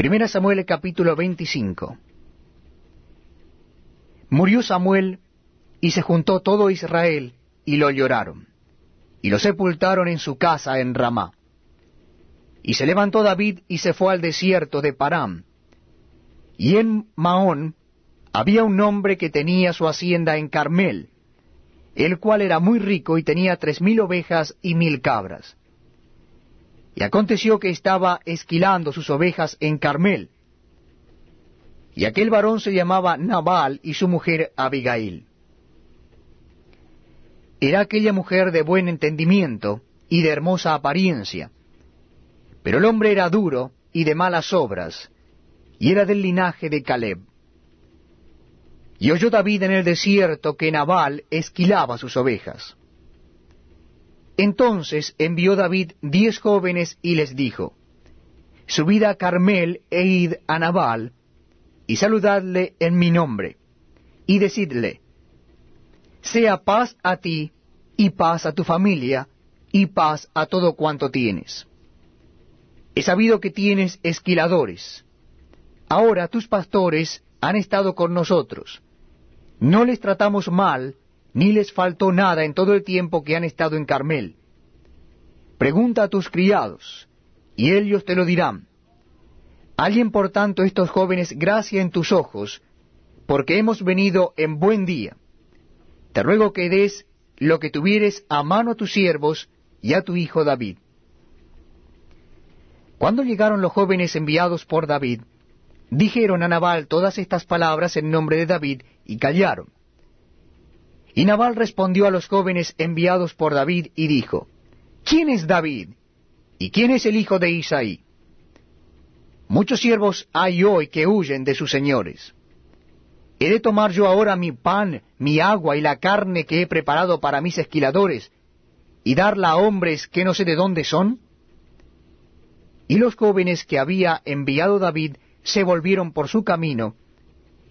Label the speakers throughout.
Speaker 1: Primera Samuel capítulo 25. Murió Samuel y se juntó todo Israel y lo lloraron, y lo sepultaron en su casa en Ramá. Y se levantó David y se fue al desierto de Param. Y en Maón había un hombre que tenía su hacienda en Carmel, el cual era muy rico y tenía tres mil ovejas y mil cabras. Y aconteció que estaba esquilando sus ovejas en Carmel. Y aquel varón se llamaba Nabal y su mujer Abigail. Era aquella mujer de buen entendimiento y de hermosa apariencia. Pero el hombre era duro y de malas obras, y era del linaje de Caleb. Y oyó David en el desierto que Nabal esquilaba sus ovejas. Entonces envió David diez jóvenes y les dijo, Subid a Carmel e id a Nabal, y saludadle en mi nombre, y decidle, Sea paz a ti, y paz a tu familia, y paz a todo cuanto tienes. He sabido que tienes esquiladores. Ahora tus pastores han estado con nosotros. No les tratamos mal, ni les faltó nada en todo el tiempo que han estado en Carmel. Pregunta a tus criados, y ellos te lo dirán. Alguien por tanto estos jóvenes gracia en tus ojos, porque hemos venido en buen día. Te ruego que des lo que tuvieres a mano a tus siervos y a tu hijo David. Cuando llegaron los jóvenes enviados por David, dijeron a Nabal todas estas palabras en nombre de David y callaron. Y Nabal respondió a los jóvenes enviados por David y dijo, ¿Quién es David? ¿Y quién es el hijo de Isaí? Muchos siervos hay hoy que huyen de sus señores. ¿He de tomar yo ahora mi pan, mi agua y la carne que he preparado para mis esquiladores, y darla a hombres que no sé de dónde son? Y los jóvenes que había enviado David se volvieron por su camino,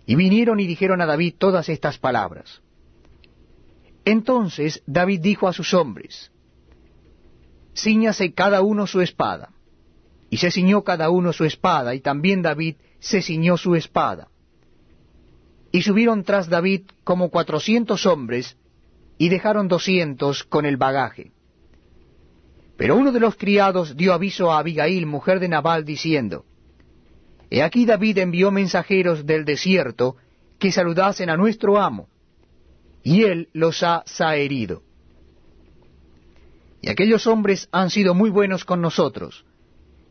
Speaker 1: y vinieron y dijeron a David todas estas palabras. Entonces David dijo a sus hombres, Cíñase cada uno su espada. Y se ciñó cada uno su espada, y también David se ciñó su espada. Y subieron tras David como cuatrocientos hombres, y dejaron doscientos con el bagaje. Pero uno de los criados dio aviso a Abigail, mujer de Nabal, diciendo, He aquí David envió mensajeros del desierto que saludasen a nuestro amo, y él los ha saherido. Y aquellos hombres han sido muy buenos con nosotros,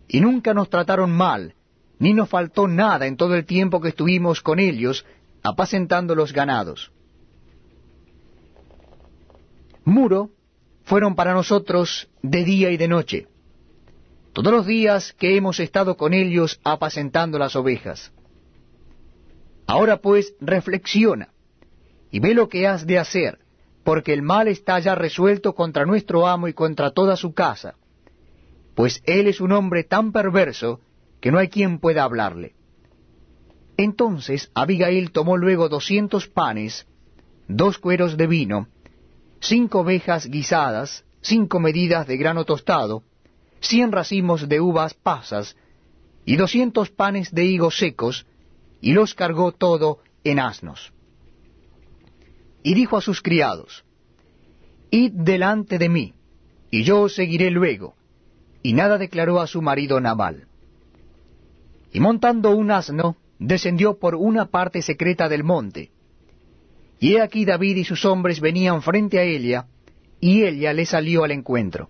Speaker 1: y nunca nos trataron mal, ni nos faltó nada en todo el tiempo que estuvimos con ellos apacentando los ganados. Muro fueron para nosotros de día y de noche todos los días que hemos estado con ellos apacentando las ovejas. Ahora pues reflexiona y ve lo que has de hacer, porque el mal está ya resuelto contra nuestro amo y contra toda su casa, pues él es un hombre tan perverso que no hay quien pueda hablarle. Entonces Abigail tomó luego doscientos panes, dos cueros de vino, cinco ovejas guisadas, cinco medidas de grano tostado, cien racimos de uvas pasas y doscientos panes de higos secos, y los cargó todo en asnos. Y dijo a sus criados, Id delante de mí, y yo os seguiré luego. Y nada declaró a su marido Nabal. Y montando un asno, descendió por una parte secreta del monte. Y he aquí David y sus hombres venían frente a ella, y ella le salió al encuentro.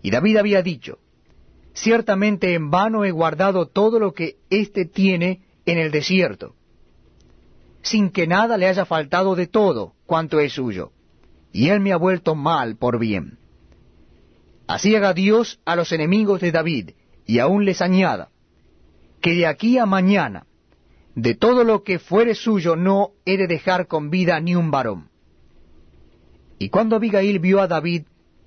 Speaker 1: Y David había dicho, Ciertamente en vano he guardado todo lo que éste tiene en el desierto, sin que nada le haya faltado de todo cuanto es suyo, y él me ha vuelto mal por bien. Así haga Dios a los enemigos de David, y aún les añada, que de aquí a mañana, de todo lo que fuere suyo no he de dejar con vida ni un varón. Y cuando Abigail vio a David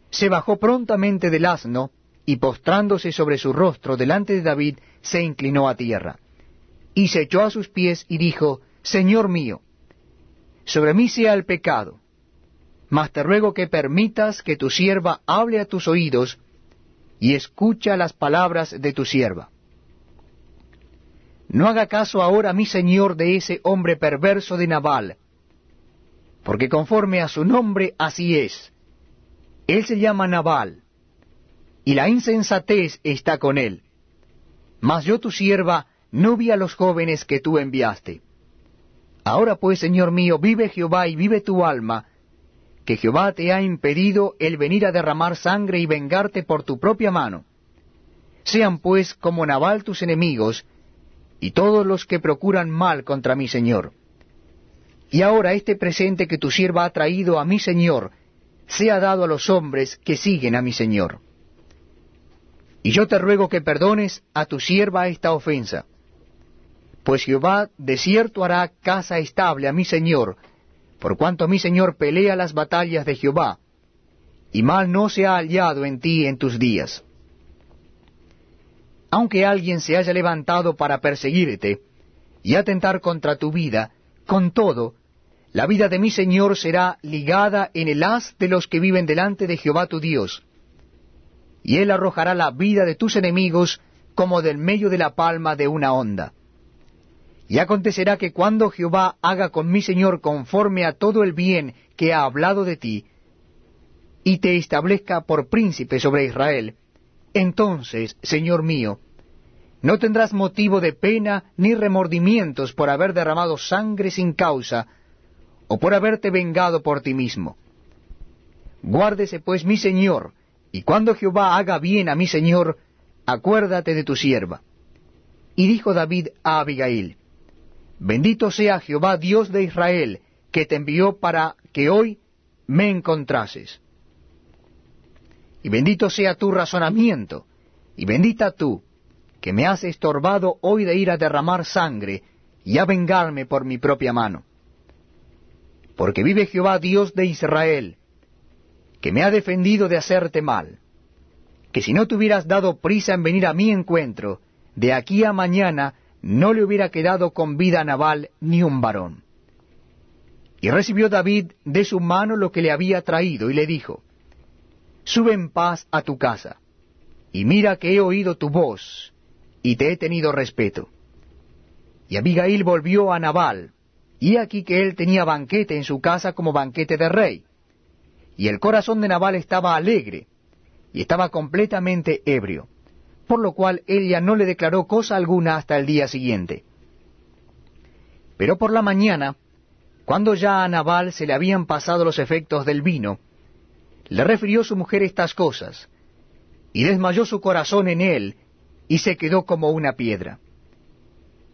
Speaker 1: se bajó prontamente del asno, y postrándose sobre su rostro delante de David, se inclinó a tierra. Y se echó a sus pies y dijo, Señor mío, sobre mí sea el pecado, mas te ruego que permitas que tu sierva hable a tus oídos, y escucha las palabras de tu sierva. no haga caso ahora mi señor de ese hombre perverso de Nabal, porque conforme a su nombre así es. Él se llama Nabal, y la insensatez está con él. Mas yo tu sierva no vi a los jóvenes que tú enviaste. Ahora pues, Señor mío, vive Jehová y vive tu alma, que Jehová te ha impedido el venir a derramar sangre y vengarte por tu propia mano. Sean pues como Nabal tus enemigos, y todos los que procuran mal contra mi Señor. Y ahora este presente que tu sierva ha traído a mi Señor, sea dado a los hombres que siguen a mi Señor. Y yo te ruego que perdones a tu sierva esta ofensa, pues Jehová de cierto hará casa estable a mi Señor, por cuanto mi Señor pelea las batallas de Jehová, y mal no se ha hallado en ti en tus días. Aunque alguien se haya levantado para perseguirte y atentar contra tu vida, con todo, la vida de mi Señor será ligada en el haz de los que viven delante de Jehová tu Dios, y él arrojará la vida de tus enemigos como del medio de la palma de una onda. Y acontecerá que cuando Jehová haga con mi Señor conforme a todo el bien que ha hablado de ti, y te establezca por príncipe sobre Israel, entonces, Señor mío, no tendrás motivo de pena ni remordimientos por haber derramado sangre sin causa, o por haberte vengado por ti mismo. Guárdese pues mi Señor, y cuando Jehová haga bien a mi Señor, acuérdate de tu sierva. Y dijo David a Abigail, Bendito sea Jehová Dios de Israel, que te envió para que hoy me encontrases. Y bendito sea tu razonamiento, y bendita tú, que me has estorbado hoy de ir a derramar sangre y a vengarme por mi propia mano. Porque vive Jehová Dios de Israel, que me ha defendido de hacerte mal, que si no te hubieras dado prisa en venir a mi encuentro, de aquí a mañana no le hubiera quedado con vida a Nabal ni un varón. Y recibió David de su mano lo que le había traído, y le dijo, Sube en paz a tu casa, y mira que he oído tu voz, y te he tenido respeto. Y Abigail volvió a Nabal, y aquí que él tenía banquete en su casa como banquete de rey. Y el corazón de Nabal estaba alegre, y estaba completamente ebrio por lo cual ella no le declaró cosa alguna hasta el día siguiente. Pero por la mañana, cuando ya a Nabal se le habían pasado los efectos del vino, le refirió su mujer estas cosas, y desmayó su corazón en él, y se quedó como una piedra.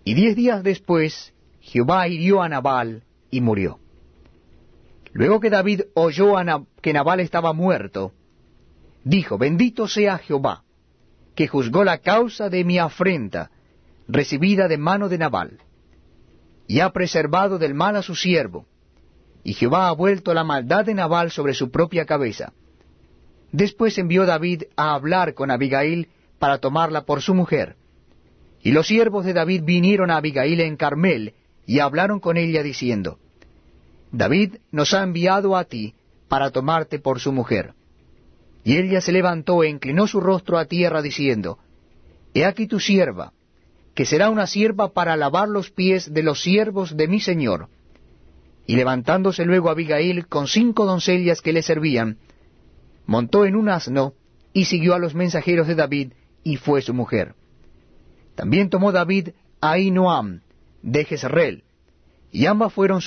Speaker 1: Y diez días después, Jehová hirió a Nabal, y murió. Luego que David oyó que Nabal estaba muerto, dijo, Bendito sea Jehová, que juzgó la causa de mi afrenta, recibida de mano de Nabal, y ha preservado del mal a su siervo, y Jehová ha vuelto la maldad de Nabal sobre su propia cabeza. Después envió David a hablar con Abigail para tomarla por su mujer. Y los siervos de David vinieron a Abigail en Carmel, y hablaron con ella diciendo, David nos ha enviado a ti para tomarte por su mujer. Y ella se levantó e inclinó su rostro a tierra, diciendo, He aquí tu sierva, que será una sierva para lavar los pies de los siervos de mi señor. Y levantándose luego Abigail con cinco doncellas que le servían, montó en un asno y siguió a los mensajeros de David, y fue su mujer. También tomó David a Ainoam de Jezreel, y ambas fueron